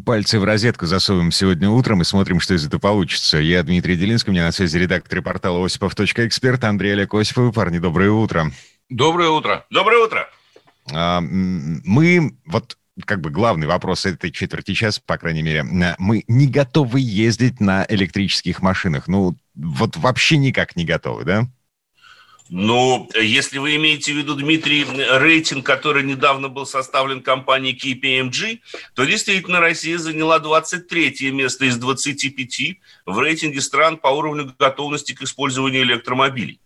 Пальцы в розетку засовываем сегодня утром и смотрим, что из этого получится. Я Дмитрий Делинский, у меня на связи редактор портала осипов.эксперт Андрей Олег Осипов. Парни, доброе утро. Доброе утро. Доброе утро. А, мы, вот как бы главный вопрос этой четверти часа, по крайней мере, мы не готовы ездить на электрических машинах. Ну, вот вообще никак не готовы, да? Ну, если вы имеете в виду, Дмитрий, рейтинг, который недавно был составлен компанией KPMG, то действительно Россия заняла 23 место из 25 в рейтинге стран по уровню готовности к использованию электромобилей.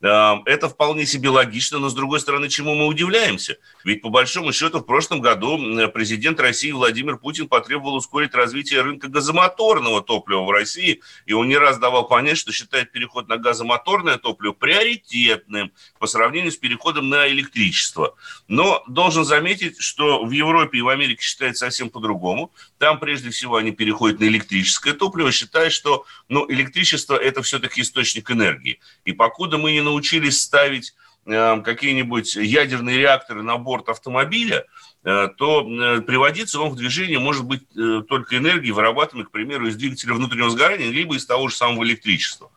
Это вполне себе логично, но с другой стороны, чему мы удивляемся? Ведь по большому счету в прошлом году президент России Владимир Путин потребовал ускорить развитие рынка газомоторного топлива в России, и он не раз давал понять, что считает переход на газомоторное топливо приоритетным по сравнению с переходом на электричество. Но должен заметить, что в Европе и в Америке считают совсем по-другому. Там прежде всего они переходят на электрическое топливо, считая, что ну, электричество это все-таки источник энергии. И покуда мы не научились ставить э, какие-нибудь ядерные реакторы на борт автомобиля, э, то э, приводиться он в движение может быть э, только энергией, вырабатываемой, к примеру, из двигателя внутреннего сгорания, либо из того же самого электричества.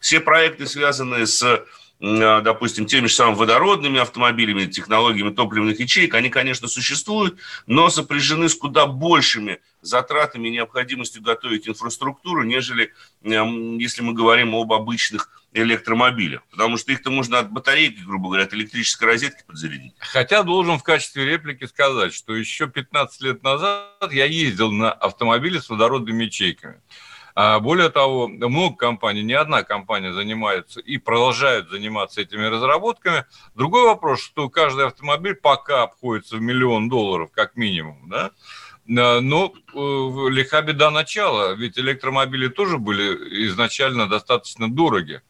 Все проекты, связанные с допустим, теми же самыми водородными автомобилями, технологиями топливных ячеек, они, конечно, существуют, но сопряжены с куда большими затратами и необходимостью готовить инфраструктуру, нежели эм, если мы говорим об обычных электромобилях. Потому что их-то можно от батарейки, грубо говоря, от электрической розетки подзарядить. Хотя должен в качестве реплики сказать, что еще 15 лет назад я ездил на автомобиле с водородными ячейками. А более того, много компаний, не одна компания занимается и продолжает заниматься этими разработками. Другой вопрос, что каждый автомобиль пока обходится в миллион долларов как минимум, да? Но э, лиха беда начала, ведь электромобили тоже были изначально достаточно дороги.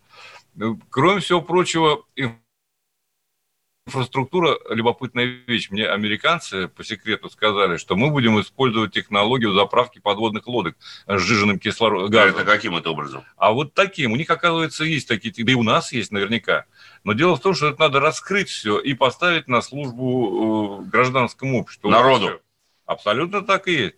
Кроме всего прочего, инфраструктура – любопытная вещь. Мне американцы по секрету сказали, что мы будем использовать технологию заправки подводных лодок с сжиженным кислородом. Это каким это образом? А вот таким. У них, оказывается, есть такие, да и у нас есть наверняка. Но дело в том, что это надо раскрыть все и поставить на службу э, гражданскому обществу. Народу. Абсолютно так и есть.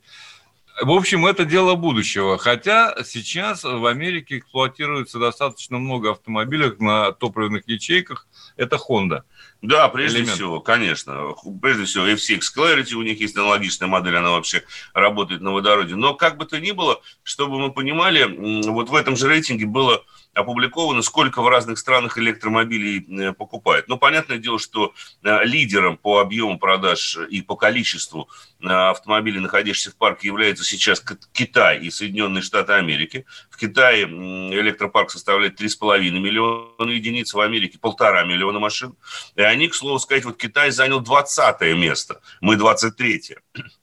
В общем, это дело будущего. Хотя сейчас в Америке эксплуатируется достаточно много автомобилей на топливных ячейках. Это Honda. Да, прежде Элемент. всего, конечно. Прежде всего, FCX Clarity, у них есть аналогичная модель, она вообще работает на водороде. Но как бы то ни было, чтобы мы понимали, вот в этом же рейтинге было опубликовано, сколько в разных странах электромобилей э, покупают. Ну, понятное дело, что э, лидером по объему продаж и по количеству э, автомобилей, находящихся в парке, является сейчас Китай и Соединенные Штаты Америки. В Китае электропарк составляет 3,5 миллиона единиц, в Америке полтора миллиона машин. И они, к слову сказать, вот Китай занял 20 место, мы 23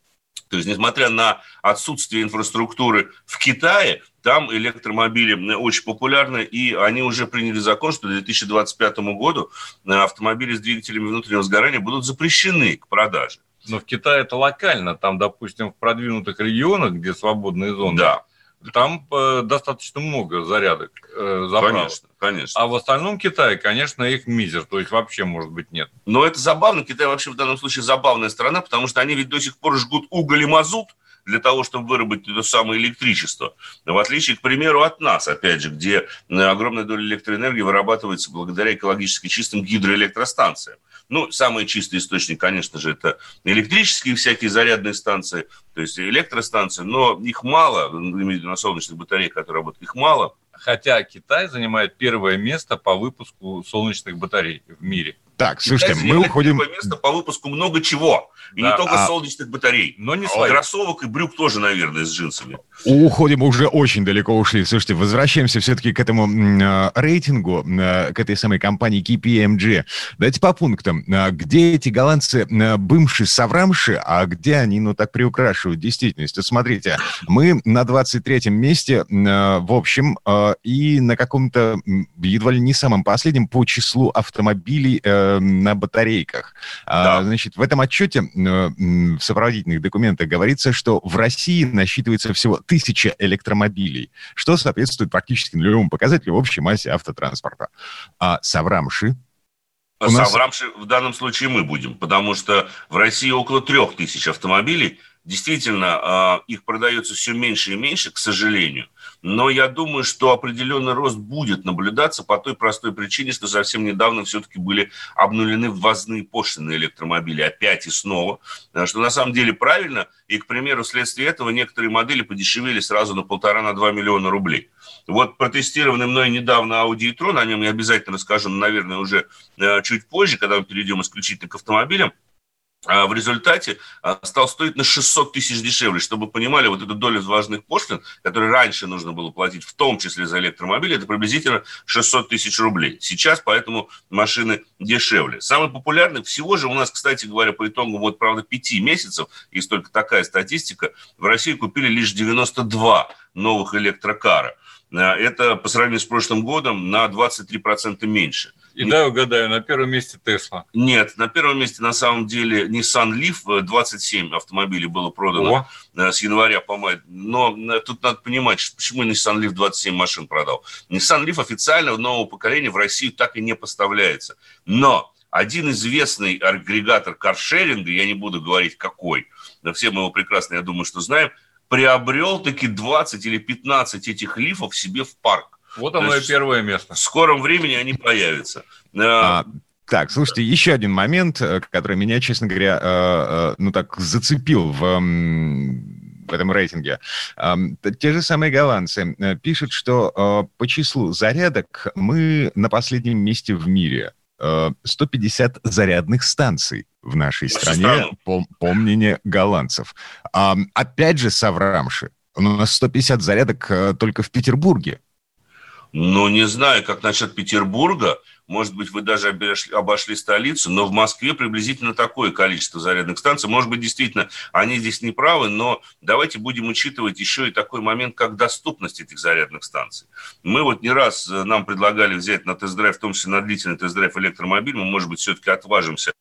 то есть, несмотря на отсутствие инфраструктуры в Китае, там электромобили очень популярны, и они уже приняли закон, что к 2025 году э, автомобили с двигателями внутреннего сгорания будут запрещены к продаже. Но в Китае это локально. Там, допустим, в продвинутых регионах, где свободные зоны, Да, там э, достаточно много зарядок, э, заправок. конечно, конечно. А в остальном Китае, конечно, их мизер, то есть вообще, может быть, нет. Но это забавно. Китай вообще в данном случае забавная страна, потому что они ведь до сих пор жгут уголь и мазут для того, чтобы выработать это самое электричество. В отличие, к примеру, от нас, опять же, где э, огромная доля электроэнергии вырабатывается благодаря экологически чистым гидроэлектростанциям. Ну, самый чистый источник, конечно же, это электрические всякие зарядные станции, то есть электростанции, но их мало, виду на солнечных батареях, которые работают, их мало. Хотя Китай занимает первое место по выпуску солнечных батарей в мире. Так, слушайте, мы уходим... место по выпуску много чего. И да, не только а... солнечных батарей. Но не своих. Кроссовок и брюк тоже, наверное, с джинсами. Уходим, уже очень далеко ушли. Слушайте, возвращаемся все-таки к этому э, рейтингу, э, к этой самой компании KPMG. Давайте по пунктам. Э, где эти голландцы э, бымши-соврамши, а где они, ну, так приукрашивают действительность? Вот смотрите, мы на 23-м месте, э, в общем, э, и на каком-то едва ли не самом последнем по числу автомобилей э, на батарейках. А, да. А, значит, в этом отчете Э, в сопроводительных документах говорится, что в России насчитывается всего тысяча электромобилей, что соответствует практически нулевому показателю в общей массе автотранспорта. А Саврамши, у нас... Саврамши в данном случае мы будем, потому что в России около трех тысяч автомобилей. Действительно, а, их продается все меньше и меньше, к сожалению. Но я думаю, что определенный рост будет наблюдаться по той простой причине, что совсем недавно все-таки были обнулены ввозные пошлины электромобилей опять и снова, э, что на самом деле правильно, и, к примеру, вследствие этого некоторые модели подешевели сразу на полтора, на два миллиона рублей. Вот протестированный мной недавно Audi e-tron, о нем я обязательно расскажу, наверное, уже э, чуть позже, когда мы перейдем исключительно к автомобилям, в результате а, стал стоить на 600 тысяч дешевле. Чтобы понимали, вот эту долю важных пошлин, которые раньше нужно было платить, в том числе за электромобили, это приблизительно 600 тысяч рублей. Сейчас поэтому машины дешевле. Самый популярный всего же у нас, кстати говоря, по итогу, вот, правда, 5 месяцев, есть только такая статистика, в России купили лишь 92 новых электрокара. А, это по сравнению с прошлым годом на 23% меньше. И дай угадаю, на первом месте Тесла. Нет, на первом месте на самом деле Nissan Leaf, 27 автомобилей было продано О. Э, с января по май. Но э, тут надо понимать, почему Nissan Leaf 27 машин продал. Nissan Leaf официально нового поколения в Россию так и не поставляется. Но один известный агрегатор каршеринга, я не буду говорить какой, но все мы его прекрасно, я думаю, что знаем, приобрел таки 20 или 15 этих лифов себе в парк. Вот оно и первое место. В скором времени они появятся. А, так, слушайте, еще один момент, э, который меня, честно говоря, э, э, ну так зацепил в в этом рейтинге. Те же самые голландцы пишут, что по числу зарядок мы на последнем месте в мире. 150 зарядных станций в нашей стране, по, по мнению голландцев. Опять же, Саврамши, у нас 150 зарядок только в Петербурге. Ну, не знаю, как насчет Петербурга. Может быть, вы даже обошли, обошли столицу, но в Москве приблизительно такое количество зарядных станций. Может быть, действительно, они здесь не правы, но давайте будем учитывать еще и такой момент, как доступность этих зарядных станций. Мы вот не раз э, нам предлагали взять на тест-драйв, в том числе на длительный тест-драйв электромобиль, мы, может быть, все-таки отважимся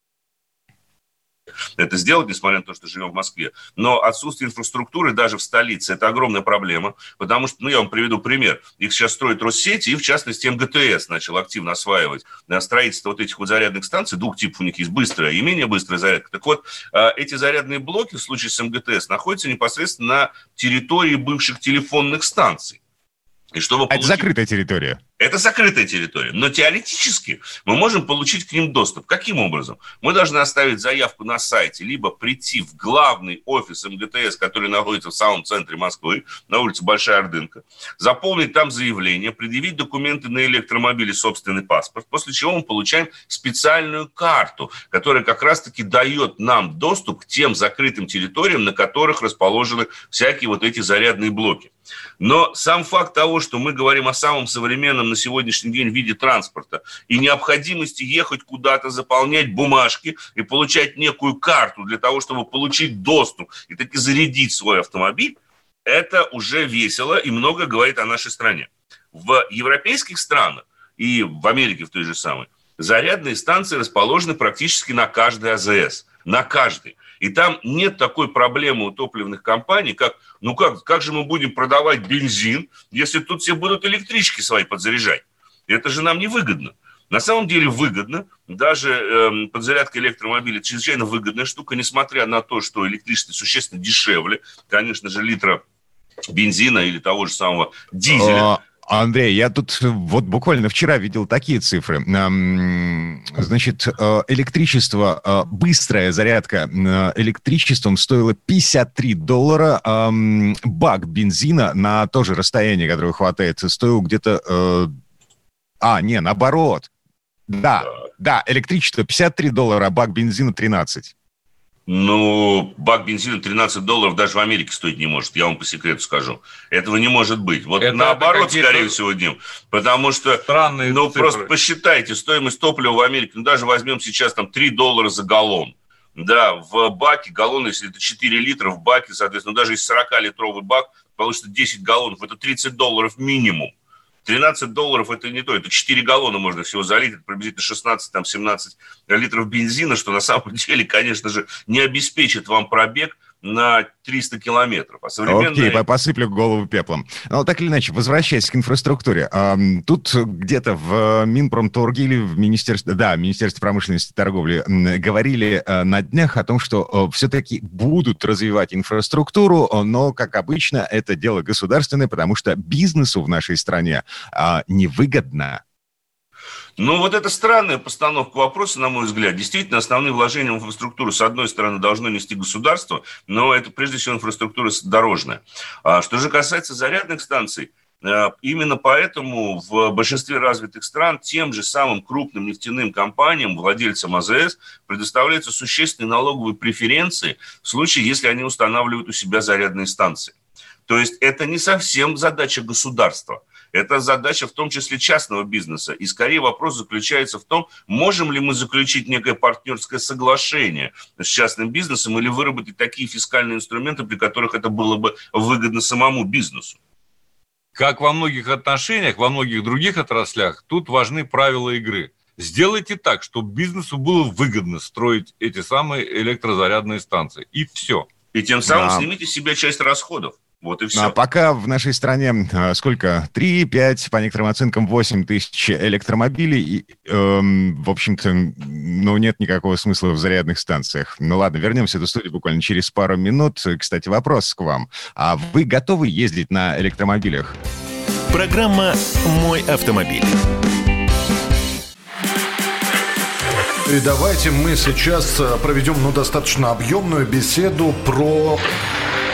это сделать, несмотря на то, что живем в Москве. Но отсутствие инфраструктуры даже в столице – это огромная проблема, потому что, ну, я вам приведу пример. Их сейчас строят Россети, и, в частности, МГТС начал активно осваивать строительство вот этих вот зарядных станций. Двух типов у них есть – быстрая и менее быстрая зарядка. Так вот, а, эти зарядные блоки в случае с МГТС находятся непосредственно на территории бывших телефонных станций. И чтобы получить... Это закрытая территория. Это закрытая территория. Но теоретически мы можем получить к ним доступ. Каким образом? Мы должны оставить заявку на сайте, либо прийти в главный офис МГТС, который находится в самом центре Москвы, на улице Большая Ордынка, заполнить там заявление, предъявить документы на электромобиле, собственный паспорт, после чего мы получаем специальную карту, которая как раз-таки дает нам доступ к тем закрытым территориям, на которых расположены всякие вот эти зарядные блоки. Но сам факт того, что мы говорим о самом современном на сегодняшний день виде транспорта и необходимости ехать куда-то, заполнять бумажки и получать некую карту для того, чтобы получить доступ и таки зарядить свой автомобиль, это уже весело и много говорит о нашей стране. В европейских странах и в Америке в той же самой зарядные станции расположены практически на каждой АЗС. На каждой. И там нет такой проблемы у топливных компаний, как, ну как, как же мы будем продавать бензин, если тут все будут электрички свои подзаряжать? Это же нам не выгодно. На самом деле выгодно, даже э, подзарядка электромобиля чрезвычайно выгодная штука, несмотря на то, что электричество существенно дешевле, конечно же, литра бензина или того же самого дизеля. Андрей, я тут э, вот буквально вчера видел такие цифры. Значит, э, электричество, э, быстрая зарядка электричеством стоила 53 доллара. Бак бензина на то же расстояние, которое хватает, стоил где-то... А, не, наоборот. Да, да, электричество 53 доллара, а бак бензина 13. Ну, бак бензина 13 долларов даже в Америке стоить не может, я вам по секрету скажу. Этого не может быть. Вот это, наоборот, это скорее всего, Дим. Потому что, странные ну, цифры. просто посчитайте, стоимость топлива в Америке, ну, даже возьмем сейчас там 3 доллара за галлон. Да, в баке галлон, если это 4 литра в баке, соответственно, даже если 40-литровый бак, получится 10 галлонов, это 30 долларов минимум. 13 долларов это не то, это 4 галлона можно всего залить, это приблизительно 16-17 литров бензина, что на самом деле, конечно же, не обеспечит вам пробег, на 300 километров. А современные... Окей, посыплю голову пеплом. Но так или иначе, возвращаясь к инфраструктуре. Тут где-то в Минпромторге или в Министерстве, да, Министерстве промышленности и торговли говорили э, на днях о том, что э, все-таки будут развивать инфраструктуру, но, как обычно, это дело государственное, потому что бизнесу в нашей стране а, невыгодно ну, вот это странная постановка вопроса, на мой взгляд. Действительно, основные вложения в инфраструктуру, с одной стороны, должно нести государство, но это, прежде всего, инфраструктура дорожная. А что же касается зарядных станций, э, Именно поэтому в большинстве развитых стран тем же самым крупным нефтяным компаниям, владельцам АЗС, предоставляются существенные налоговые преференции в случае, если они устанавливают у себя зарядные станции. То есть это не совсем задача государства – это задача в том числе частного бизнеса. И скорее вопрос заключается в том, можем ли мы заключить некое партнерское соглашение с частным бизнесом или выработать такие фискальные инструменты, при которых это было бы выгодно самому бизнесу. Как во многих отношениях, во многих других отраслях, тут важны правила игры. Сделайте так, чтобы бизнесу было выгодно строить эти самые электрозарядные станции. И все. И тем самым да. снимите с себя часть расходов. Вот и все. А пока в нашей стране а, сколько? 3-5, по некоторым оценкам 8 тысяч электромобилей. И, эм, в общем-то, ну, нет никакого смысла в зарядных станциях. Ну ладно, вернемся до студии буквально через пару минут. Кстати, вопрос к вам. А вы готовы ездить на электромобилях? Программа «Мой автомобиль». И давайте мы сейчас э, проведем ну, достаточно объемную беседу про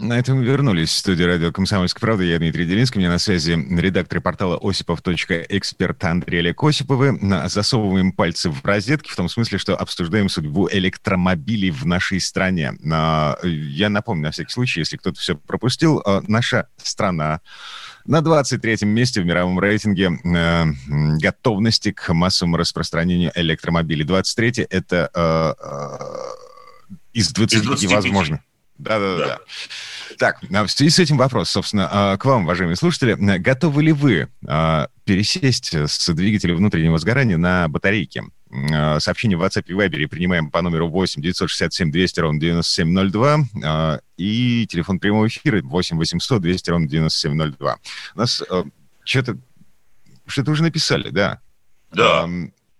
На этом мы вернулись в студию радио «Комсомольская правда». Я Дмитрий Делинский. У меня на связи редактор портала осипов.эксперт Андрей Олег Осиповы. Засовываем пальцы в розетки в том смысле, что обсуждаем судьбу электромобилей в нашей стране. Я напомню, на всякий случай, если кто-то все пропустил, э, наша страна на 23-м месте в мировом рейтинге э, готовности к массовому распространению электромобилей. 23-й — это э, э, из 25, из 25. возможно. Да-да-да. Так, а в связи с этим вопрос, собственно, а, к вам, уважаемые слушатели. Готовы ли вы а, пересесть с двигателя внутреннего сгорания на батарейки? Сообщение в WhatsApp и Viber принимаем по номеру 8 967 200 ровно 9702 и телефон прямого эфира 8 800 200 ровно 9702. У нас что-то что-то уже написали, да? Да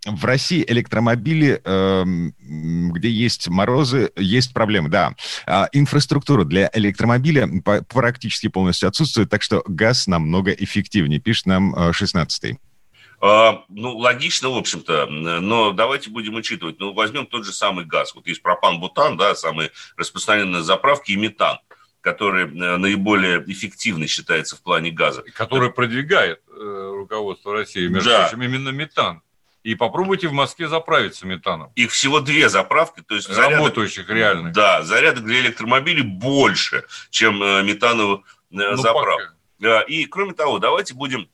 в России электромобили, э, где есть морозы, есть проблемы, да. А инфраструктура для электромобиля практически полностью отсутствует, так что газ намного эффективнее, пишет нам 16-й. Э, а, ну, логично, в общем-то, но давайте будем учитывать. Ну, возьмем тот же самый газ. Вот есть пропан-бутан, да, самые распространенные заправки, и метан который э, наиболее эффективный считается в плане газа. Который продвигает э, руководство России, между да. прочим, именно метан. И попробуйте в Москве заправиться метаном. Их всего две заправки, то есть работающих зарядок, реально. Да, зарядок для электромобилей больше, чем э, метановых э, ну, заправок. Пока. И кроме того, давайте будем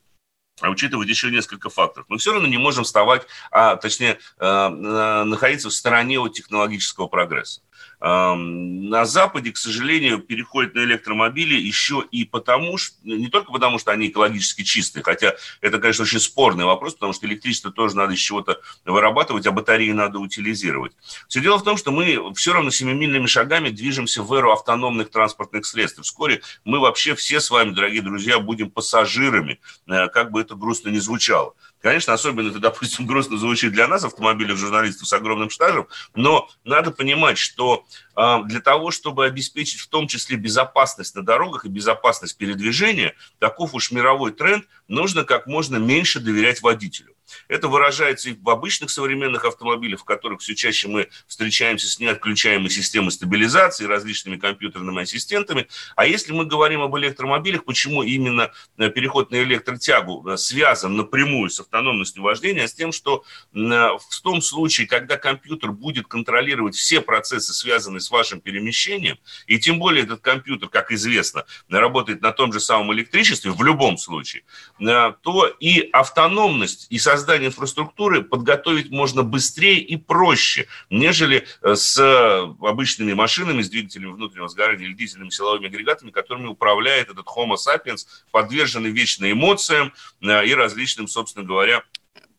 учитывать еще несколько факторов. Мы все равно не можем вставать, а точнее э, находиться в стороне от технологического прогресса. На Западе, к сожалению, переходят на электромобили еще и потому, что, не только потому, что они экологически чистые, хотя это, конечно, очень спорный вопрос, потому что электричество тоже надо из чего-то вырабатывать, а батареи надо утилизировать. Все дело в том, что мы все равно семимильными шагами движемся в эру автономных транспортных средств. Вскоре мы вообще все с вами, дорогие друзья, будем пассажирами, э, как бы это грустно ни звучало. Конечно, особенно это, допустим, грустно звучит для нас, автомобильных журналистов с огромным стажем, но надо понимать, что э, для того, чтобы обеспечить в том числе безопасность на дорогах и безопасность передвижения, таков уж мировой тренд, нужно как можно меньше доверять водителю. Это выражается и в обычных современных автомобилях, в которых все чаще мы встречаемся с неотключаемой системой стабилизации, различными компьютерными ассистентами. А если мы говорим об электромобилях, почему именно э, переход на электротягу э, связан напрямую с автономностью вождения, а с тем, что э, в том случае, когда компьютер будет контролировать все процессы, связанные с вашим перемещением, и тем более этот компьютер, как известно, работает на том же самом электричестве в любом случае, то и автономность, и создание создание инфраструктуры подготовить можно быстрее и проще, нежели э, с обычными машинами, с двигателями внутреннего сгорания или дизельными силовыми агрегатами, которыми управляет этот Homo sapiens, подверженный вечно эмоциям э, и различным, собственно говоря,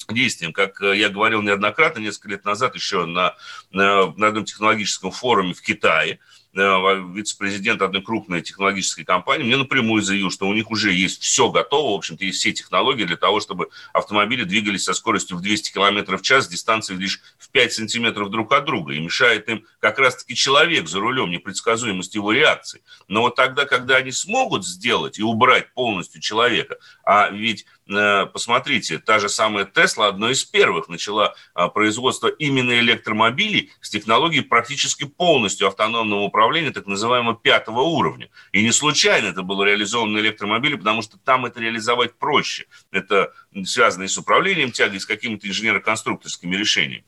действиям. Как э, я говорил неоднократно, несколько лет назад еще на, на, на одном технологическом форуме в Китае, вице-президент одной крупной технологической компании мне напрямую заявил, что у них уже есть все готово, в общем-то, есть все технологии для того, чтобы автомобили двигались со скоростью в 200 км в час дистанцией лишь в 5 сантиметров друг от друга. И мешает им как раз-таки человек за рулем, непредсказуемость его реакции. Но вот тогда, когда они смогут сделать и убрать полностью человека, а ведь Э, посмотрите, та же самая Тесла одной из первых начала а, производство именно электромобилей с технологией практически полностью автономного управления, так называемого пятого уровня. И не случайно это было реализовано на электромобиле, потому что там это реализовать проще. Это связано и с управлением тягой, и с какими-то инженерно-конструкторскими решениями.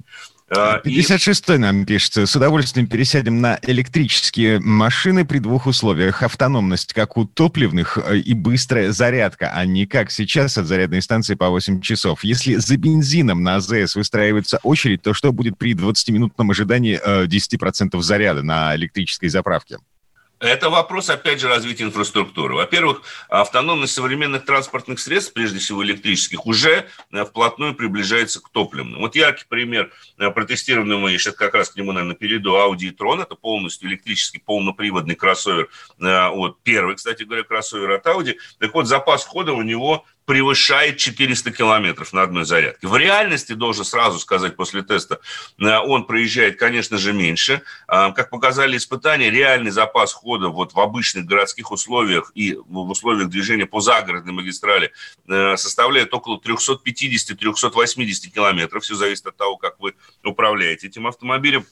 56-й а, нам пишется. С удовольствием пересядем на электрические машины при двух условиях. Автономность, как у топливных, э, и быстрая зарядка, а не как сейчас от зарядной станции по 8 часов. Если за бензином на АЗС выстраивается очередь, то что будет при 20-минутном ожидании 10% э, заряда на электрической заправке? Это вопрос, опять же, развития инфраструктуры. Во-первых, автономность современных транспортных средств, прежде всего электрических, уже э, вплотную приближается к топливным. Вот яркий пример, э, протестированный мы, сейчас как раз к нему, наверное, перейду, Audi e-tron, это полностью электрический полноприводный кроссовер, э, вот первый, кстати говоря, кроссовер от Audi. Так вот, запас хода у него превышает 400 километров на одной зарядке. В реальности, должен сразу сказать после теста, э, он проезжает, конечно же, меньше. А, как показали испытания, реальный запас хода вот в обычных городских условиях и в условиях движения по загородной магистрали э, составляет около 350-380 километров. Все зависит от того, как вы управляете этим автомобилем.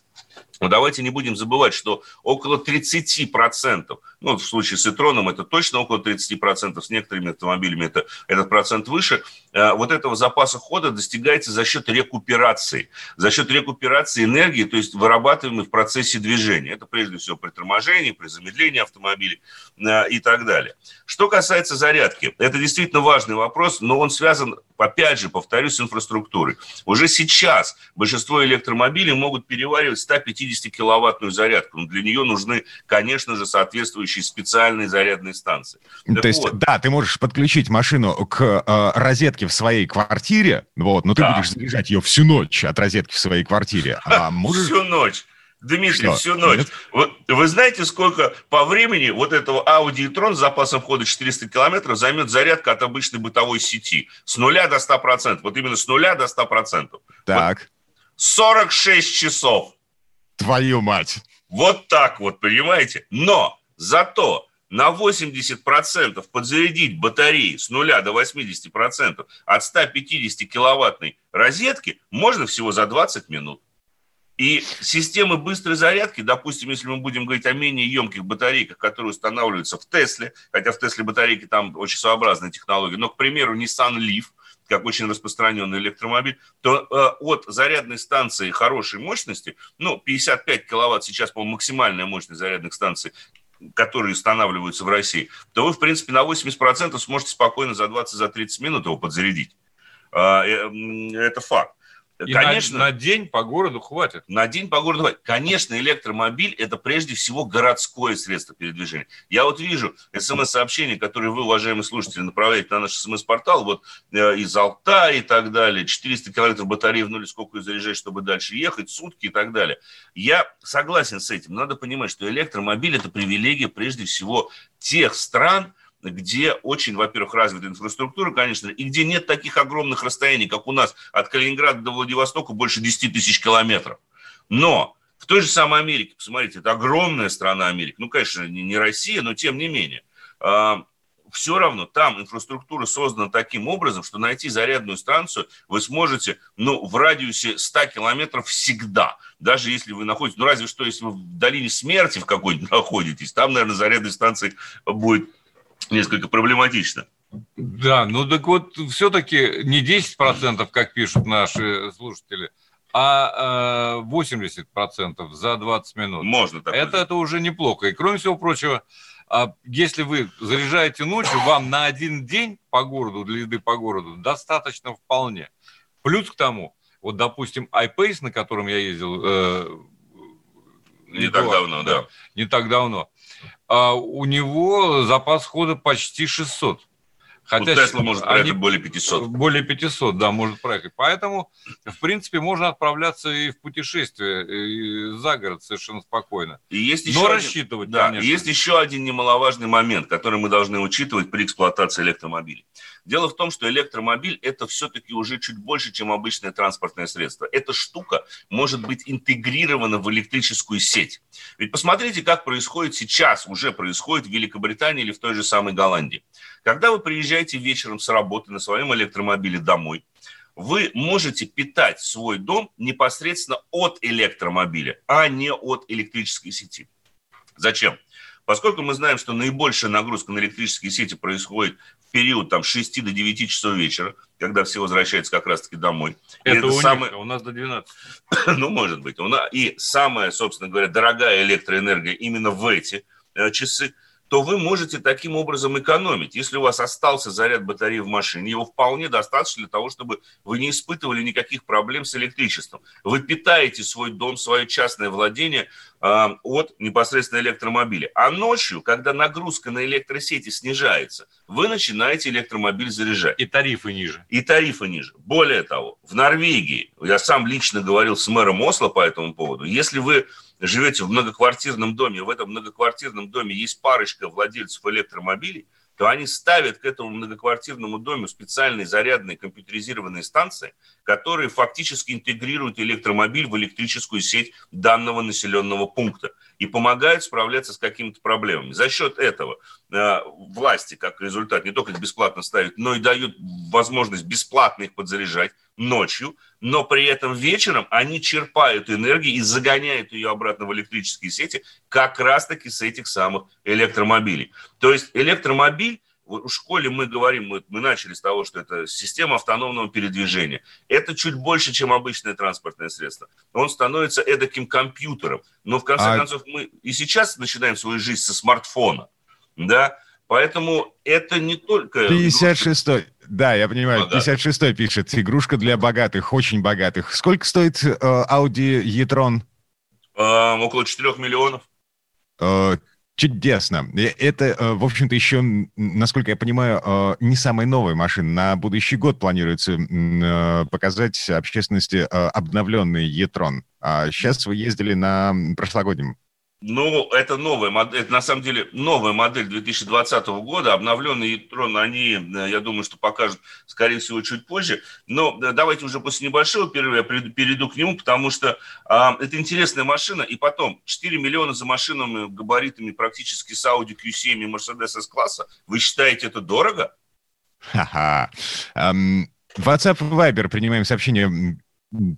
Но давайте не будем забывать, что около 30%, ну, в случае с Итроном это точно около 30%, с некоторыми автомобилями это, этот процент выше, э, вот этого запаса хода достигается за счет рекуперации, за счет рекуперации энергии, то есть вырабатываемой в процессе движения. Это прежде всего при торможении, при замедлении автомобиля э, и так далее. Что касается зарядки, это действительно важный вопрос, но он связан, опять же, повторюсь, с инфраструктурой. Уже сейчас большинство электромобилей могут переваривать 150 50-киловаттную зарядку. Но для нее нужны, конечно же, соответствующие специальные зарядные станции. Так То есть, вот. да, ты можешь подключить машину к э, розетке в своей квартире, вот, но ты да. будешь заряжать ее всю ночь от розетки в своей квартире. А можешь... Всю ночь. Дмитрий, Что? всю ночь. Вот, вы знаете, сколько по времени вот этого Audi e-tron с запасом хода 400 километров займет зарядка от обычной бытовой сети? С нуля до 100%. Вот именно с нуля до 100%. Так. Вот 46 часов. Твою мать! Вот так вот, понимаете? Но зато на 80% подзарядить батареи с нуля до 80% от 150 киловаттной розетки можно всего за 20 минут. И системы быстрой зарядки, допустим, если мы будем говорить о менее емких батарейках, которые устанавливаются в Тесле, хотя в Тесле батарейки там очень своеобразная технология, но, к примеру, Nissan Leaf – как очень распространенный электромобиль, то э, от зарядной станции хорошей мощности, ну, 55 киловатт сейчас, по-моему, максимальная мощность зарядных станций, которые устанавливаются в России, то вы, в принципе, на 80% сможете спокойно за 20-30 за минут его подзарядить. Э, э, это факт. И Конечно, на, на день по городу хватит. На день по городу хватит. Конечно, электромобиль – это прежде всего городское средство передвижения. Я вот вижу смс-сообщения, которые вы, уважаемые слушатели, направляете на наш смс-портал, вот э, из Алта и так далее, 400 километров батареи в нуль, сколько ее заряжать, чтобы дальше ехать, сутки и так далее. Я согласен с этим. Надо понимать, что электромобиль – это привилегия прежде всего тех стран, где очень, во-первых, развита инфраструктура, конечно, и где нет таких огромных расстояний, как у нас от Калининграда до Владивостока больше 10 тысяч километров. Но в той же самой Америке, посмотрите, это огромная страна Америки, ну, конечно, не Россия, но тем не менее, а, все равно там инфраструктура создана таким образом, что найти зарядную станцию вы сможете ну, в радиусе 100 километров всегда. Даже если вы находитесь, ну разве что, если вы в долине смерти в какой-то находитесь, там, наверное, зарядной станции будет несколько проблематично. Да, ну так вот, все-таки не 10%, как пишут наши слушатели, а 80% э, за 20 минут. Можно так. Это, это уже неплохо. И кроме всего прочего, а если вы заряжаете ночью, вам на один день по городу, для еды по городу, достаточно вполне. Плюс к тому, вот, допустим, iPace, на котором я ездил... Э, не, не так давно, да. да. Не так давно а у него запас хода почти 600. Хотя у Тесла может проехать они, более 500. Более 500, да, может проехать. Поэтому, в принципе, можно отправляться и в путешествие и за город совершенно спокойно. И есть еще Но один, рассчитывать, да, конечно. Есть еще один немаловажный момент, который мы должны учитывать при эксплуатации электромобилей. Дело в том, что электромобиль – это все-таки уже чуть больше, чем обычное транспортное средство. Эта штука может быть интегрирована в электрическую сеть. Ведь посмотрите, как происходит сейчас, уже происходит в Великобритании или в той же самой Голландии. Когда вы приезжаете вечером с работы на своем электромобиле домой, вы можете питать свой дом непосредственно от электромобиля, а не от электрической сети. Зачем? Поскольку мы знаем, что наибольшая нагрузка на электрические сети происходит в период там, 6 до 9 часов вечера, когда все возвращаются как раз-таки домой. Это, это у самое... них, у нас до 12. ну, может быть. И самая, собственно говоря, дорогая электроэнергия именно в эти э, часы – то вы можете таким образом экономить. Если у вас остался заряд батареи в машине, его вполне достаточно для того, чтобы вы не испытывали никаких проблем с электричеством. Вы питаете свой дом, свое частное владение э, от непосредственно электромобиля. А ночью, когда нагрузка на электросети снижается, вы начинаете электромобиль заряжать. И тарифы ниже. И тарифы ниже. Более того, в Норвегии, я сам лично говорил с мэром Осло по этому поводу, если вы живете в многоквартирном доме, в этом многоквартирном доме есть парочка владельцев электромобилей, то они ставят к этому многоквартирному дому специальные зарядные компьютеризированные станции, которые фактически интегрируют электромобиль в электрическую сеть данного населенного пункта и помогают справляться с какими-то проблемами. За счет этого э, власти, как результат, не только бесплатно ставят, но и дают возможность бесплатно их подзаряжать ночью, но при этом вечером они черпают энергию и загоняют ее обратно в электрические сети как раз-таки с этих самых электромобилей. То есть электромобиль в школе мы говорим, мы, мы начали с того, что это система автономного передвижения. Это чуть больше, чем обычное транспортное средство. Он становится эдаким компьютером. Но в конце а... концов мы и сейчас начинаем свою жизнь со смартфона. Да? Поэтому это не только... 56-й. Да, я понимаю. Ну, 56-й пишет. Игрушка для богатых, очень богатых. Сколько стоит э, Audi e-tron? Э, около 4 миллионов. Чудесно. Это, э, в общем-то, еще, насколько я понимаю, э, не самая новая машина. На будущий год планируется э, показать общественности обновленный e-tron. А сейчас вы ездили на прошлогоднем ну, это новая модель, это на самом деле новая модель 2020 года. Обновленные Ятрон, они, э, я думаю, что покажут, скорее всего, чуть позже. Но э, давайте уже после небольшого перерыва я перейду к нему, потому что а, это интересная машина. И потом, 4 миллиона за машинами, габаритами практически с Audi Q7 и Mercedes S-класса. Вы считаете это дорого? Ха-ха. Um... WhatsApp Viber принимаем сообщение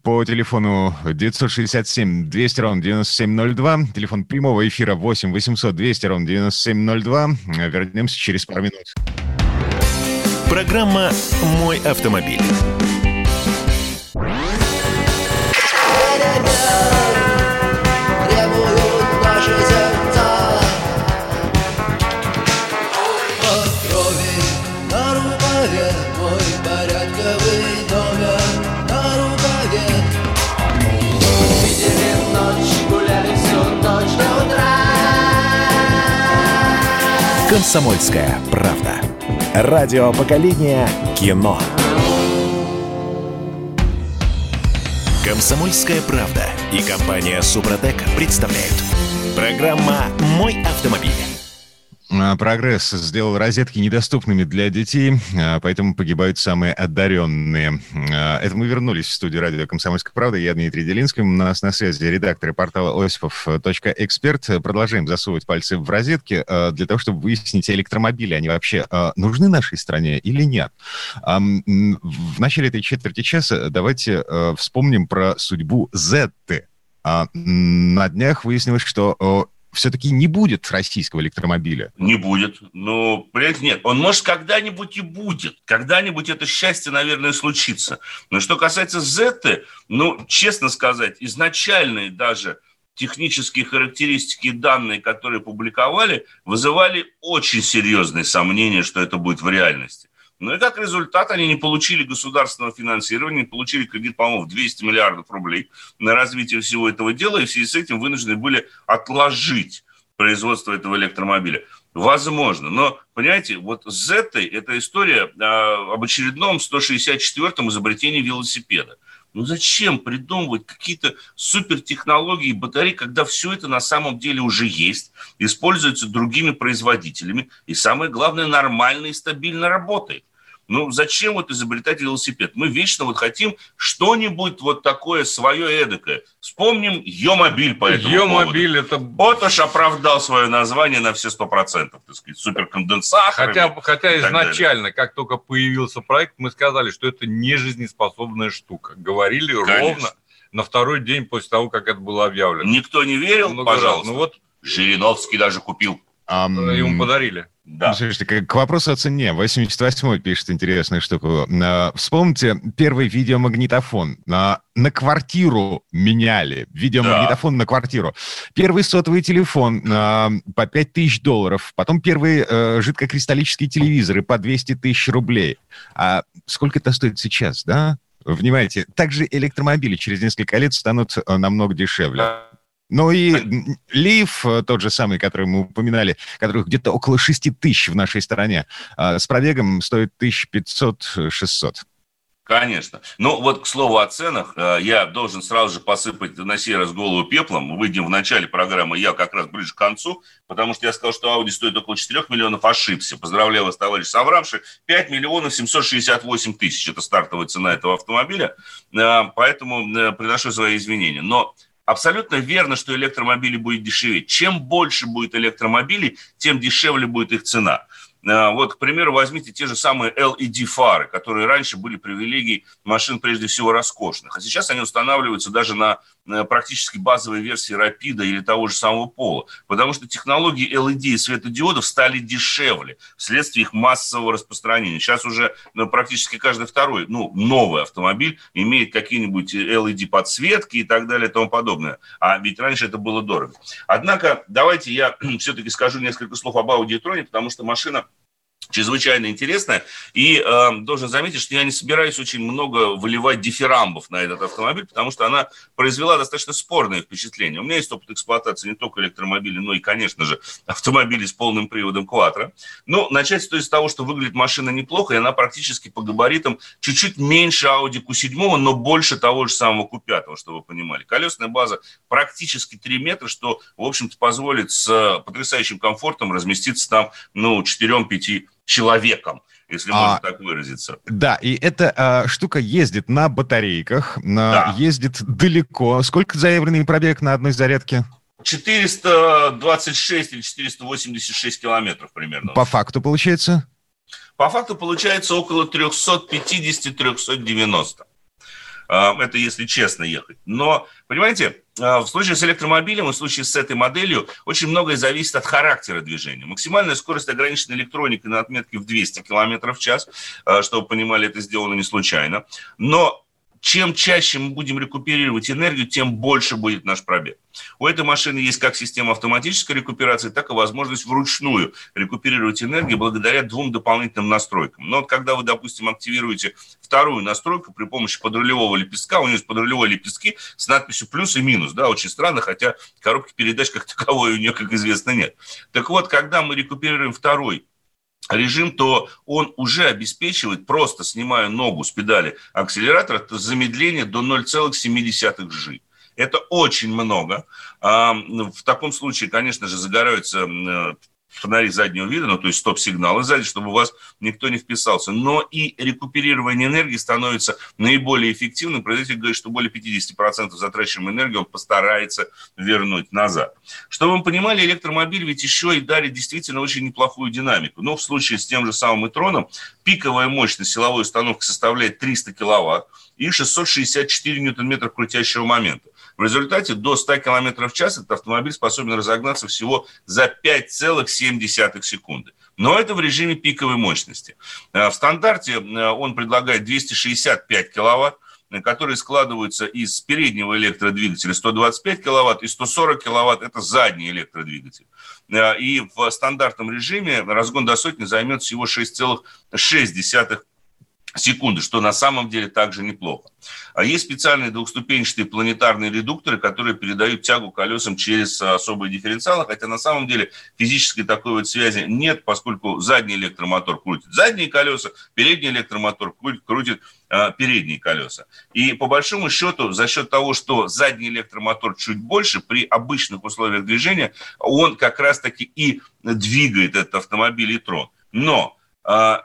по телефону 967 200 ровно 9702, телефон прямого эфира 8 800 200 ровно 9702. Вернемся через пару минут. Программа «Мой автомобиль». «Комсомольская правда». Радио поколения кино. «Комсомольская правда» и компания «Супротек» представляют. Программа «Мой автомобиль». А, прогресс сделал розетки недоступными для детей, а, поэтому погибают самые одаренные. А, это мы вернулись в студию радио «Комсомольская правда». Я Дмитрий Делинский. У нас на связи редакторы портала осипов.эксперт. Продолжаем засовывать пальцы в розетки для того, чтобы выяснить, электромобили, они вообще нужны нашей стране или нет. В начале этой четверти часа давайте вспомним про судьбу Зетты. На днях выяснилось, что все-таки не будет российского электромобиля? Не будет. Ну, понимаете, нет. Он, может, когда-нибудь и будет. Когда-нибудь это счастье, наверное, случится. Но что касается Зетты, ну, честно сказать, изначальные даже технические характеристики и данные, которые публиковали, вызывали очень серьезные сомнения, что это будет в реальности. Ну и как результат они не получили государственного финансирования, не получили кредит, по-моему, в 200 миллиардов рублей на развитие всего этого дела, и в связи с этим вынуждены были отложить производство этого электромобиля. Возможно. Но, понимаете, вот с этой, эта история а, об очередном 164-м изобретении велосипеда. Ну зачем придумывать какие-то супертехнологии батареи, когда все это на самом деле уже есть, используется другими производителями и, самое главное, нормально и стабильно работает? Ну, зачем вот изобретать велосипед? Мы вечно вот хотим что-нибудь вот такое свое эдакое. Вспомним Йомобиль по этому Йомобиль это... Вот уж оправдал свое название на все сто процентов, так сказать, суперконденсатор. Хотя, хотя изначально, далее. как только появился проект, мы сказали, что это не жизнеспособная штука. Говорили Конечно. ровно на второй день после того, как это было объявлено. Никто не верил, Много пожалуйста. Раз. Ну вот Жириновский даже купил. Um... Ему подарили. Да. Слушайте, к, к вопросу о цене. 88-й пишет интересную штуку. А, вспомните первый видеомагнитофон. А, на квартиру меняли. Видеомагнитофон да. на квартиру. Первый сотовый телефон а, по 5 тысяч долларов. Потом первые а, жидкокристаллические телевизоры по 200 тысяч рублей. А сколько это стоит сейчас, да? Внимайте, также электромобили через несколько лет станут э, намного дешевле. Ну и Лив, э, тот же самый, который мы упоминали, который где-то около 6 тысяч в нашей стране, а, с пробегом стоит 1500-600. Конечно. Ну, вот к слову о ценах, э, я должен сразу же посыпать на сей раз голову пеплом. Мы выйдем в начале программы, я как раз ближе к концу, потому что я сказал, что Audi стоит около 4 миллионов, ошибся. Поздравляю вас, товарищ совравший. 5 миллионов 768 тысяч – это стартовая цена этого автомобиля, э, поэтому приношу свои извинения. Но Абсолютно верно, что электромобили будет дешеветь. Чем больше будет электромобилей, тем дешевле будет их цена. А, вот, к примеру, возьмите те же самые LED-фары, которые раньше были привилегией машин, прежде всего, роскошных. А сейчас они устанавливаются даже на практически базовой версии Рапида или того же самого Пола. Потому что технологии LED и светодиодов стали дешевле вследствие их массового распространения. Сейчас уже ну, практически каждый второй, ну, новый автомобиль имеет какие-нибудь LED-подсветки и так далее и тому подобное. А ведь раньше это было дорого. Однако, давайте я все-таки скажу несколько слов об e потому что машина чрезвычайно интересная. И э, должен заметить, что я не собираюсь очень много выливать дифирамбов на этот автомобиль, потому что она произвела достаточно спорное впечатление. У меня есть опыт эксплуатации не только электромобилей, но и, конечно же, автомобилей с полным приводом Quattro. Но начать стоит с того, что выглядит машина неплохо, и она практически по габаритам чуть-чуть меньше Audi Q7, но больше того же самого Q5, чтобы вы понимали. Колесная база практически 3 метра, что, в общем-то, позволит с потрясающим комфортом разместиться там, ну, 4-5 человеком, если а, можно так выразиться. Да, и эта а, штука ездит на батарейках, на, да. ездит далеко. Сколько заявленный пробег на одной зарядке? 426 или 486 километров примерно. По факту получается? По факту получается около 350-390. А, это если честно ехать. Но, понимаете, а, в случае с электромобилем и в случае с этой моделью очень многое зависит от характера движения. Максимальная скорость ограничена электроникой на отметке в 200 км в час. А, чтобы понимали, это сделано не случайно. Но чем чаще мы будем рекуперировать энергию, тем больше будет наш пробег. У этой машины есть как система автоматической рекуперации, так и возможность вручную рекуперировать энергию благодаря двум дополнительным настройкам. Но вот когда вы, допустим, активируете вторую настройку при помощи подрулевого лепестка, у нее есть подрулевые лепестки с надписью плюс и минус, да, очень странно, хотя коробки передач как таковой у нее, как известно, нет. Так вот, когда мы рекуперируем второй режим, то он уже обеспечивает, просто снимая ногу с педали акселератора, замедление до 0,7 G. Это очень много. В таком случае, конечно же, загораются фонари заднего вида, ну, то есть стоп-сигналы сзади, чтобы у вас никто не вписался. Но и рекуперирование энергии становится наиболее эффективным. Производитель говорит, что более 50% затрачиваемой энергии он постарается вернуть назад. Чтобы вы понимали, электромобиль ведь еще и дарит действительно очень неплохую динамику. Но в случае с тем же самым Итроном пиковая мощность силовой установки составляет 300 киловатт и 664 ньютон-метра крутящего момента. В результате до 100 км в час этот автомобиль способен разогнаться всего за 5,7 секунды. Но это в режиме пиковой мощности. Э, в стандарте э, он предлагает 265 киловатт, э, которые складываются из переднего электродвигателя 125 киловатт и 140 киловатт – это задний электродвигатель. И в стандартном режиме разгон до сотни займет всего 6,6 секунды, что на самом деле также неплохо. А есть специальные двухступенчатые планетарные редукторы, которые передают тягу колесам через особые дифференциалы, хотя на самом деле физической такой вот связи нет, поскольку задний электромотор крутит задние колеса, передний электромотор крутит, крутит э, передние колеса. И по большому счету, за счет того, что задний электромотор чуть больше, при обычных условиях движения, он как раз-таки и двигает этот автомобиль и трон. Но а,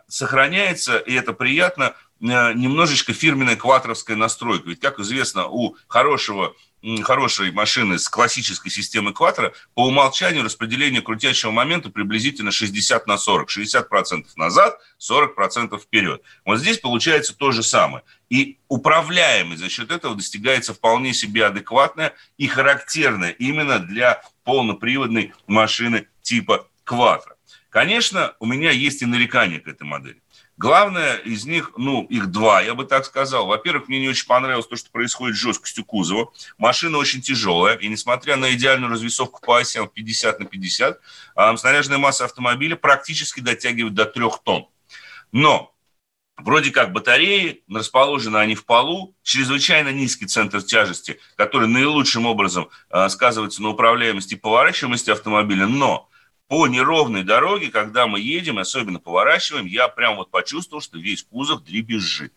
сохраняется, и это приятно, э, немножечко фирменная квадровская настройка. Ведь, как известно, у хорошего хорошей машины с классической системой кватро по умолчанию распределение крутящего момента приблизительно 60 на 40. 60% назад, 40% вперед. Вот здесь получается то же самое. И управляемость за счет этого достигается вполне себе адекватная и характерная именно для полноприводной машины типа кватро. Конечно, у меня есть и нарекания к этой модели. Главное из них, ну, их два, я бы так сказал. Во-первых, мне не очень понравилось то, что происходит с жесткостью кузова. Машина очень тяжелая, и несмотря на идеальную развесовку по осям 50 на 50, снаряженная масса автомобиля практически дотягивает до 3 тонн. Но Вроде как батареи, расположены они в полу, чрезвычайно низкий центр тяжести, который наилучшим образом э, сказывается на управляемости и поворачиваемости автомобиля, но по неровной дороге, когда мы едем, особенно поворачиваем, я прям вот почувствовал, что весь кузов дребезжит.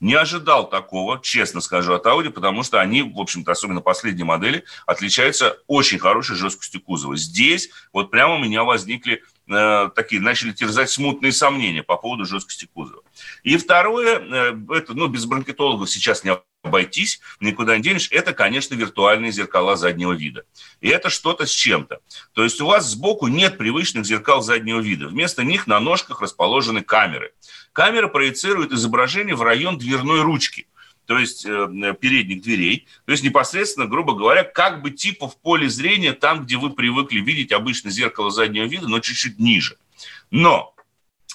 Не ожидал такого, честно скажу, от Audi, потому что они, в общем-то, особенно последние модели, отличаются очень хорошей жесткостью кузова. Здесь вот прямо у меня возникли э, такие, начали терзать смутные сомнения по поводу жесткости кузова. И второе, э, это, ну, без бронкетологов сейчас не обойтись, никуда не денешь, это, конечно, виртуальные зеркала заднего вида. И это что-то с чем-то. То есть у вас сбоку нет привычных зеркал заднего вида. Вместо них на ножках расположены камеры. Камера проецирует изображение в район дверной ручки то есть э, передних дверей, то есть непосредственно, грубо говоря, как бы типа в поле зрения, там, где вы привыкли видеть обычно зеркало заднего вида, но чуть-чуть ниже. Но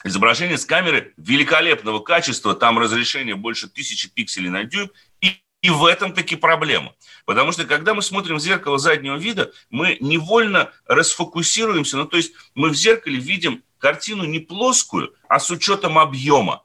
изображение с камеры великолепного качества, там разрешение больше тысячи пикселей на дюйм, и в этом таки проблема. Потому что когда мы смотрим в зеркало заднего вида, мы невольно расфокусируемся. Ну, то есть мы в зеркале видим картину не плоскую, а с учетом объема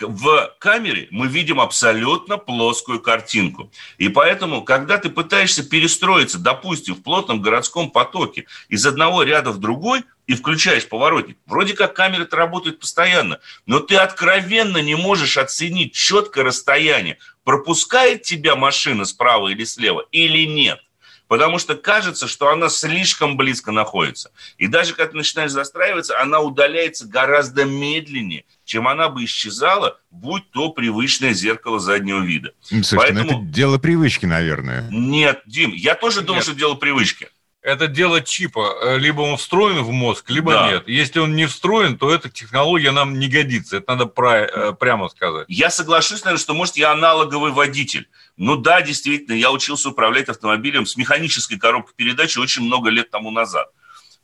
в камере мы видим абсолютно плоскую картинку. И поэтому, когда ты пытаешься перестроиться, допустим, в плотном городском потоке из одного ряда в другой, и включаешь поворотник, вроде как камера-то работает постоянно, но ты откровенно не можешь оценить четкое расстояние, пропускает тебя машина справа или слева или нет потому что кажется, что она слишком близко находится. И даже когда ты начинаешь застраиваться, она удаляется гораздо медленнее, чем она бы исчезала, будь то привычное зеркало заднего вида. Слушайте, ну Поэтому... это дело привычки, наверное. Нет, Дим, я тоже думал, что дело привычки это дело чипа. Э, либо он встроен в мозг, либо да. нет. Если он не встроен, то эта технология нам не годится. Это надо про, э, прямо сказать. Я соглашусь, наверное, что, может, я аналоговый водитель. Ну да, действительно, я учился управлять автомобилем с механической коробкой передач очень много лет тому назад.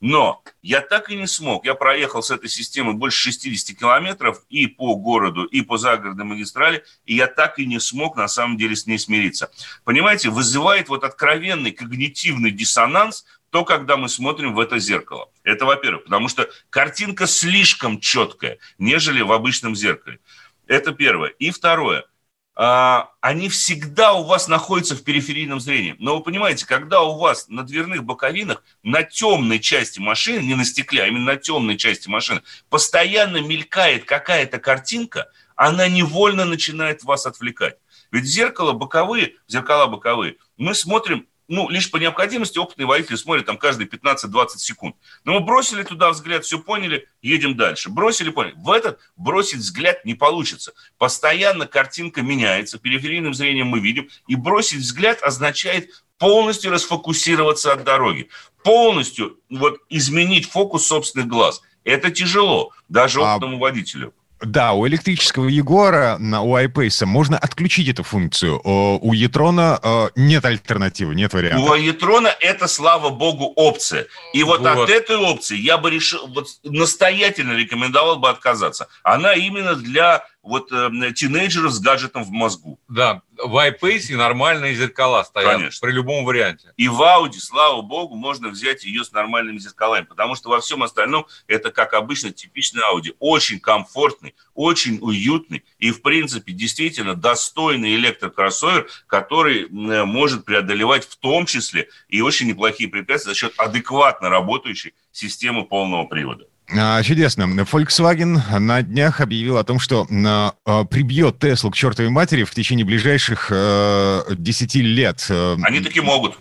Но я так и не смог. Я проехал с этой системой больше 60 километров и по городу, и по загородной магистрали, и я так и не смог на самом деле с ней смириться. Понимаете, вызывает вот откровенный когнитивный диссонанс то, когда мы смотрим в это зеркало. Это, во-первых, потому что картинка слишком четкая, нежели в обычном зеркале. Это первое. И второе – они всегда у вас находятся в периферийном зрении. Но вы понимаете, когда у вас на дверных боковинах, на темной части машины, не на стекле, а именно на темной части машины, постоянно мелькает какая-то картинка, она невольно начинает вас отвлекать. Ведь зеркало боковые, зеркала боковые, мы смотрим ну, лишь по необходимости опытные водители смотрят там каждые 15-20 секунд. Но мы бросили туда взгляд, все поняли, едем дальше. Бросили, поняли. В этот бросить взгляд не получится. Постоянно картинка меняется, периферийным зрением мы видим, и бросить взгляд означает полностью расфокусироваться от дороги, полностью вот изменить фокус собственных глаз. Это тяжело, даже а опытному а... водителю. Да, у электрического Егора, у iPace можно отключить эту функцию. У Етрона э, нет альтернативы, нет варианта. У Етрона это, слава богу, опция. И вот, вот от этой опции я бы решил, вот настоятельно рекомендовал бы отказаться. Она именно для вот э, тинейджеров с гаджетом в мозгу. Да, в iPace нормальные зеркала стоят Конечно. при любом варианте. И в Audi, слава богу, можно взять ее с нормальными зеркалами, потому что во всем остальном это, как обычно, типичный Audi. Очень комфортный, очень уютный и, в принципе, действительно достойный электрокроссовер, который может преодолевать в том числе и очень неплохие препятствия за счет адекватно работающей системы полного привода. А, чудесно. Volkswagen на днях объявил о том, что а, прибьет Теслу к чертовой матери в течение ближайших э, 10 лет. Они таки могут.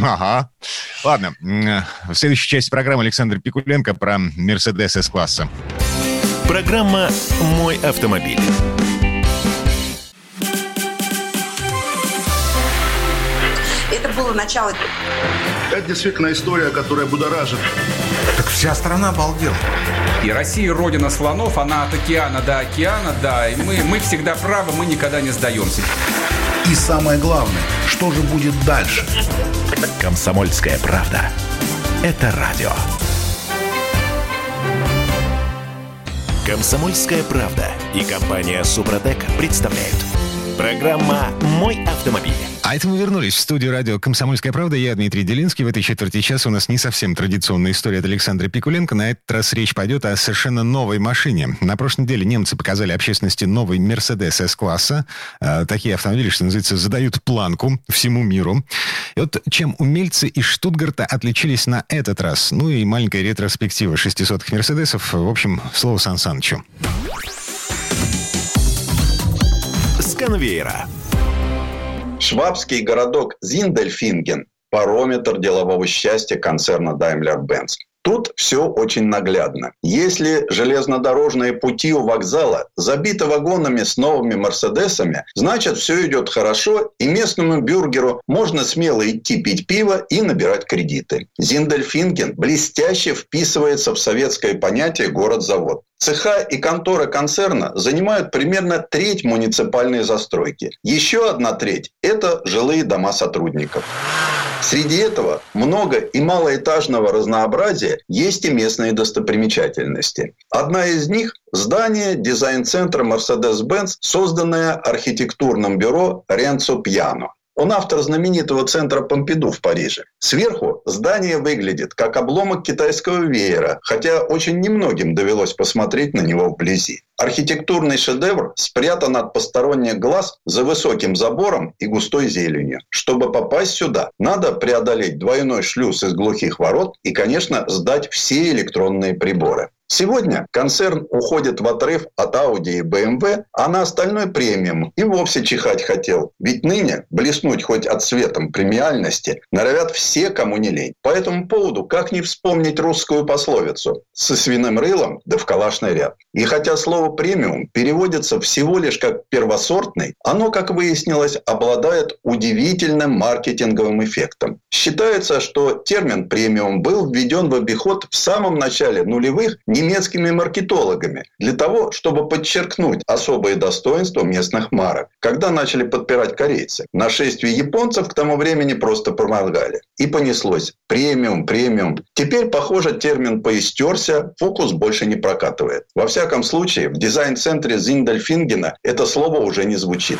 Ага. Ладно. В следующей части программы Александр Пикуленко про Mercedes S-класса. Программа «Мой автомобиль». Это было начало. Это действительно история, которая будоражит. Вся страна обалдела. И Россия родина слонов, она от океана до океана, да. И мы, мы всегда правы, мы никогда не сдаемся. И самое главное, что же будет дальше? Комсомольская правда. Это радио. Комсомольская правда и компания Супротек представляют. Программа «Мой автомобиль». А это мы вернулись в студию радио «Комсомольская правда». Я Дмитрий Делинский. В этой четверти часа у нас не совсем традиционная история от Александра Пикуленко. На этот раз речь пойдет о совершенно новой машине. На прошлой неделе немцы показали общественности новый Mercedes S-класса. Э, такие автомобили, что называется, задают планку всему миру. И вот чем умельцы из Штутгарта отличились на этот раз? Ну и маленькая ретроспектива 600 Мерседесов. В общем, слово Сан Санычу. Конвейера. Швабский городок Зиндельфинген – парометр делового счастья концерна Daimler-Benz. Тут все очень наглядно. Если железнодорожные пути у вокзала забиты вагонами с новыми Мерседесами, значит все идет хорошо, и местному бюргеру можно смело идти пить пиво и набирать кредиты. Зиндельфинген блестяще вписывается в советское понятие «город-завод». Цеха и конторы концерна занимают примерно треть муниципальной застройки. Еще одна треть – это жилые дома сотрудников. Среди этого много и малоэтажного разнообразия есть и местные достопримечательности. Одна из них – здание дизайн-центра Mercedes-Benz, созданное архитектурным бюро Ренцо Пьяно. Он автор знаменитого центра Помпиду в Париже. Сверху здание выглядит как обломок китайского веера, хотя очень немногим довелось посмотреть на него вблизи. Архитектурный шедевр спрятан от посторонних глаз за высоким забором и густой зеленью. Чтобы попасть сюда, надо преодолеть двойной шлюз из глухих ворот и, конечно, сдать все электронные приборы. Сегодня концерн уходит в отрыв от Audi и BMW, а на остальной премиум и вовсе чихать хотел. Ведь ныне блеснуть хоть от светом премиальности норовят все, кому не лень. По этому поводу как не вспомнить русскую пословицу «со свиным рылом да в калашный ряд». И хотя слово «премиум» переводится всего лишь как «первосортный», оно, как выяснилось, обладает удивительным маркетинговым эффектом. Считается, что термин «премиум» был введен в обиход в самом начале нулевых немецкими маркетологами для того, чтобы подчеркнуть особые достоинства местных марок. Когда начали подпирать корейцы, нашествие японцев к тому времени просто помогали. И понеслось. Премиум, премиум. Теперь, похоже, термин поистерся, фокус больше не прокатывает. Во всяком случае, в дизайн-центре Зиндельфингена это слово уже не звучит.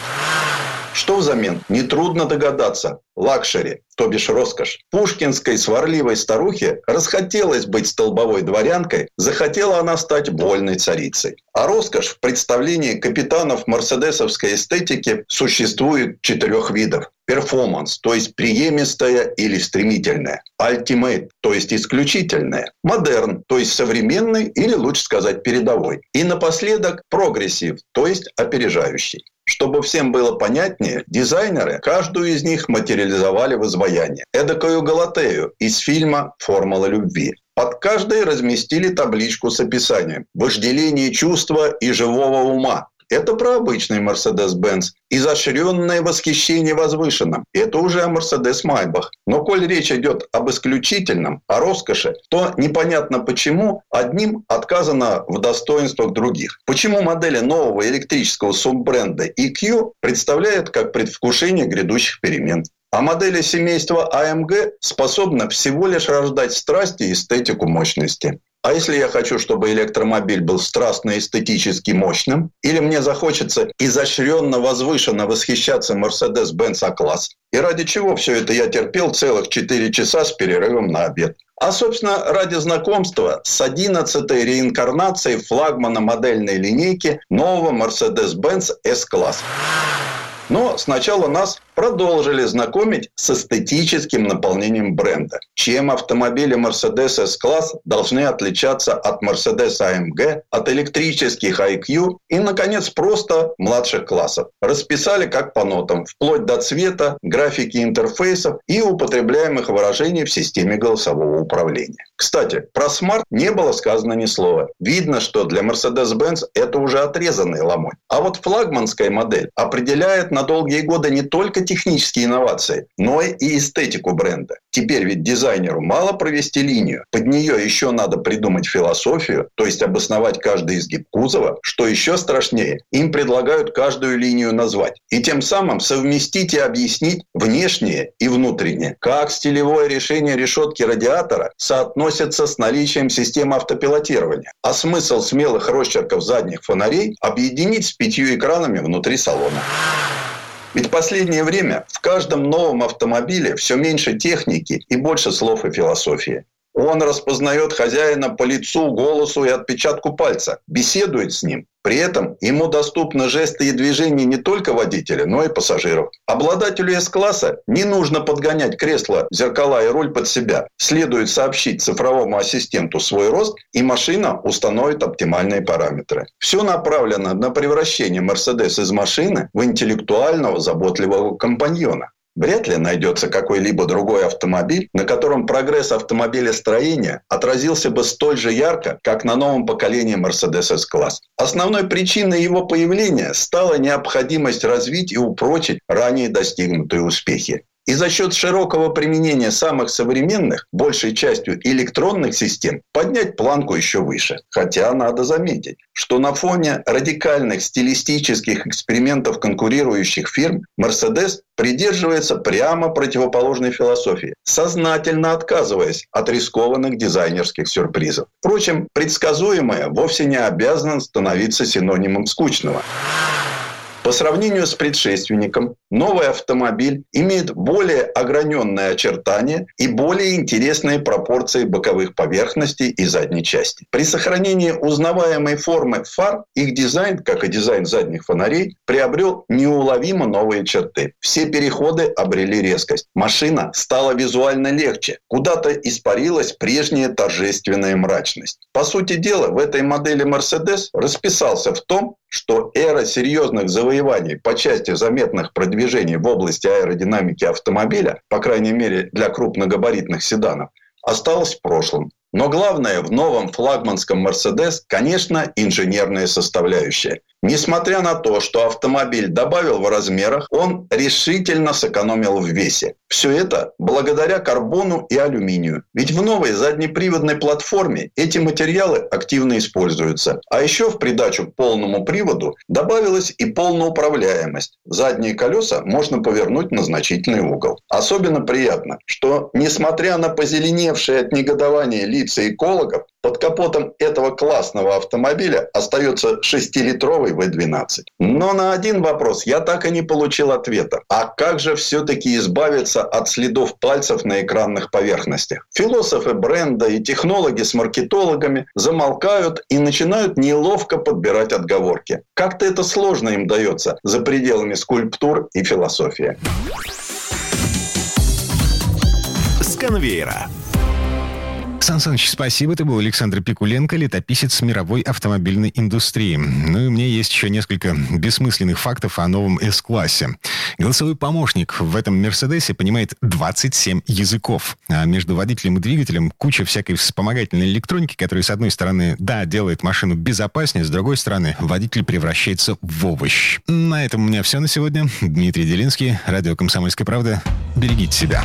Что взамен? Нетрудно догадаться. Luxury, то бишь роскошь. Пушкинской сварливой старухе расхотелось быть столбовой дворянкой, захотела она стать вольной царицей. А роскошь в представлении капитанов мерседесовской эстетики существует четырех видов. Performance, то есть приемистая или стремительная. Ultimate, то есть исключительная. Модерн, то есть современный или лучше сказать передовой. И напоследок progressive, то есть опережающий. Чтобы всем было понятнее, дизайнеры каждую из них материализовали в изваяние. Эдакую Галатею из фильма «Формула любви». Под каждой разместили табличку с описанием «Вожделение чувства и живого ума», это про обычный Mercedes-Benz. Изощренное восхищение возвышенным. Это уже Mercedes-Maybach. Но коль речь идет об исключительном, о роскоши, то непонятно почему одним отказано в достоинствах других. Почему модели нового электрического суббренда EQ представляют как предвкушение грядущих перемен. А модели семейства AMG способны всего лишь рождать страсти и эстетику мощности. А если я хочу, чтобы электромобиль был страстно эстетически мощным, или мне захочется изощренно, возвышенно восхищаться Mercedes-Benz А-класс, и ради чего все это я терпел целых 4 часа с перерывом на обед? А, собственно, ради знакомства с 11-й реинкарнацией флагмана модельной линейки нового Mercedes-Benz S-класс. Но сначала нас продолжили знакомить с эстетическим наполнением бренда. Чем автомобили Mercedes S-класс должны отличаться от Mercedes AMG, от электрических EQ и, наконец, просто младших классов. Расписали как по нотам, вплоть до цвета, графики интерфейсов и употребляемых выражений в системе голосового управления. Кстати, про smart не было сказано ни слова. Видно, что для Mercedes-Benz это уже отрезанный ломоть. А вот флагманская модель определяет на долгие годы не только технические инновации, но и эстетику бренда. Теперь ведь дизайнеру мало провести линию. Под нее еще надо придумать философию, то есть обосновать каждый изгиб кузова. Что еще страшнее, им предлагают каждую линию назвать. И тем самым совместить и объяснить внешнее и внутреннее. Как стилевое решение решетки радиатора соотносится с наличием системы автопилотирования. А смысл смелых росчерков задних фонарей объединить с пятью экранами внутри салона. Ведь в последнее время в каждом новом автомобиле все меньше техники и больше слов и философии. Он распознает хозяина по лицу, голосу и отпечатку пальца, беседует с ним, при этом ему доступны жесты и движения не только водителя, но и пассажиров. Обладателю С-класса не нужно подгонять кресло, зеркала и руль под себя. Следует сообщить цифровому ассистенту свой рост, и машина установит оптимальные параметры. Все направлено на превращение Mercedes из машины в интеллектуального заботливого компаньона. Вряд ли найдется какой-либо другой автомобиль, на котором прогресс автомобилестроения отразился бы столь же ярко, как на новом поколении Mercedes S-класс. Основной причиной его появления стала необходимость развить и упрочить ранее достигнутые успехи. И за счет широкого применения самых современных, большей частью электронных систем, поднять планку еще выше. Хотя надо заметить, что на фоне радикальных стилистических экспериментов конкурирующих фирм Mercedes придерживается прямо противоположной философии, сознательно отказываясь от рискованных дизайнерских сюрпризов. Впрочем, предсказуемое вовсе не обязано становиться синонимом скучного. По сравнению с предшественником, новый автомобиль имеет более ограненные очертания и более интересные пропорции боковых поверхностей и задней части. При сохранении узнаваемой формы фар, их дизайн, как и дизайн задних фонарей, приобрел неуловимо новые черты. Все переходы обрели резкость. Машина стала визуально легче. Куда-то испарилась прежняя торжественная мрачность. По сути дела, в этой модели Mercedes расписался в том, что эра серьезных завоеваний по части заметных продвижений в области аэродинамики автомобиля, по крайней мере для крупногабаритных седанов, осталась в прошлом. Но главное в новом флагманском Mercedes, конечно, инженерная составляющая. Несмотря на то, что автомобиль добавил в размерах, он решительно сэкономил в весе. Все это благодаря карбону и алюминию. Ведь в новой заднеприводной платформе эти материалы активно используются. А еще в придачу к полному приводу добавилась и полноуправляемость. Задние колеса можно повернуть на значительный угол. Особенно приятно, что несмотря на позеленевшие от негодования лица экологов, под капотом этого классного автомобиля остается 6-литровый V12. Но на один вопрос я так и не получил ответа. А как же все-таки избавиться от следов пальцев на экранных поверхностях? Философы бренда и технологи с маркетологами замолкают и начинают неловко подбирать отговорки. Как-то это сложно им дается за пределами скульптур и философии. С конвейера. Сан Саныч, спасибо. Это был Александр Пикуленко, летописец мировой автомобильной индустрии. Ну и меня есть еще несколько бессмысленных фактов о новом S-классе. Голосовой помощник в этом Мерседесе понимает 27 языков. А между водителем и двигателем куча всякой вспомогательной электроники, которая, с одной стороны, да, делает машину безопаснее, с другой стороны, водитель превращается в овощ. На этом у меня все на сегодня. Дмитрий Делинский, радио «Комсомольская правда». Берегите себя.